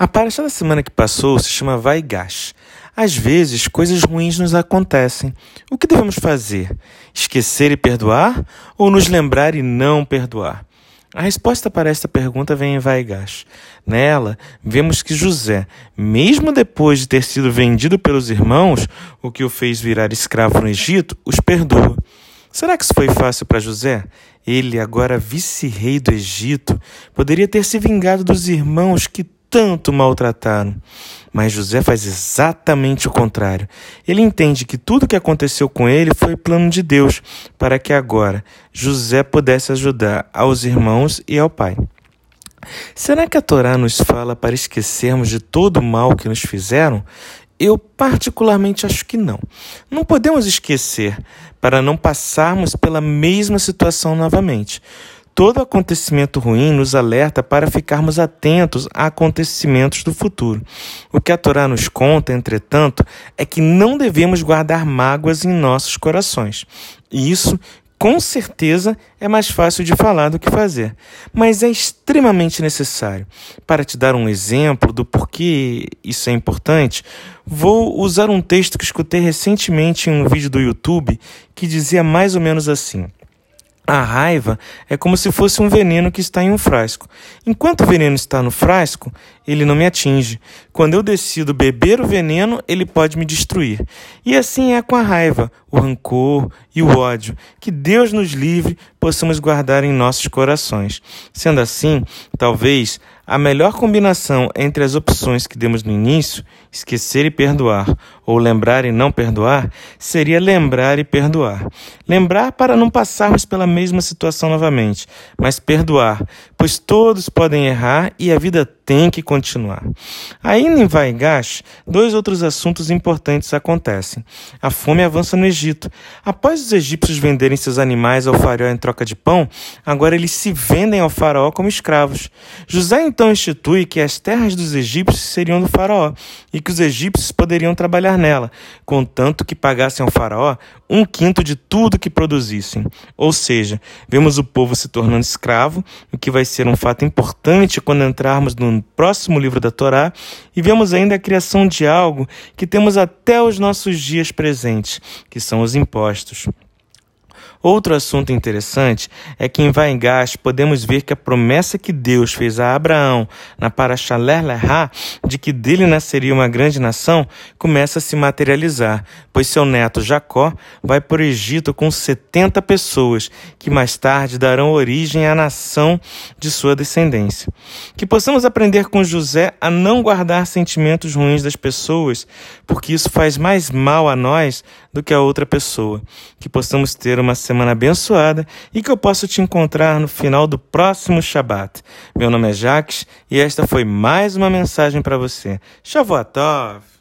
A paraxá da semana que passou se chama Vaigash. Às vezes, coisas ruins nos acontecem. O que devemos fazer? Esquecer e perdoar ou nos lembrar e não perdoar? A resposta para esta pergunta vem em Vaigash. Nela, vemos que José, mesmo depois de ter sido vendido pelos irmãos, o que o fez virar escravo no Egito, os perdoa. Será que isso foi fácil para José? Ele, agora vice-rei do Egito, poderia ter se vingado dos irmãos que tanto maltrataram. Mas José faz exatamente o contrário. Ele entende que tudo o que aconteceu com ele foi plano de Deus, para que agora José pudesse ajudar aos irmãos e ao pai. Será que a Torá nos fala para esquecermos de todo o mal que nos fizeram? Eu particularmente acho que não. Não podemos esquecer para não passarmos pela mesma situação novamente. Todo acontecimento ruim nos alerta para ficarmos atentos a acontecimentos do futuro. O que a Torá nos conta, entretanto, é que não devemos guardar mágoas em nossos corações. E isso com certeza é mais fácil de falar do que fazer, mas é extremamente necessário. Para te dar um exemplo do porquê isso é importante, vou usar um texto que escutei recentemente em um vídeo do YouTube que dizia mais ou menos assim. A raiva é como se fosse um veneno que está em um frasco. Enquanto o veneno está no frasco, ele não me atinge. Quando eu decido beber o veneno, ele pode me destruir. E assim é com a raiva, o rancor e o ódio. Que Deus nos livre, possamos guardar em nossos corações. Sendo assim, talvez a melhor combinação entre as opções que demos no início, esquecer e perdoar, ou lembrar e não perdoar, seria lembrar e perdoar. Lembrar para não passarmos pela mesma situação novamente, mas perdoar, pois todos podem errar e a vida tem que continuar. Ainda em Vaigash, dois outros assuntos importantes acontecem. A fome avança no Egito. Após os egípcios venderem seus animais ao faraó em troca de pão, agora eles se vendem ao faraó como escravos. José então institui que as terras dos egípcios seriam do faraó e que os egípcios poderiam trabalhar nela, contanto que pagassem ao faraó um quinto de tudo que produzissem. Ou seja, vemos o povo se tornando escravo, o que vai ser um fato importante quando entrarmos no próximo livro da Torá, e vemos ainda a criação de algo que temos até os nossos dias presentes, que são os impostos. Outro assunto interessante é que em Vaingash podemos ver que a promessa que Deus fez a Abraão na Parashaler Lerá, de que dele nasceria uma grande nação, começa a se materializar, pois seu neto Jacó vai para o Egito com 70 pessoas, que mais tarde darão origem à nação de sua descendência. Que possamos aprender com José a não guardar sentimentos ruins das pessoas, porque isso faz mais mal a nós do que a outra pessoa. Que possamos ter uma semana abençoada e que eu possa te encontrar no final do próximo Shabat. Meu nome é Jacques e esta foi mais uma mensagem para você. Shavuot Tov!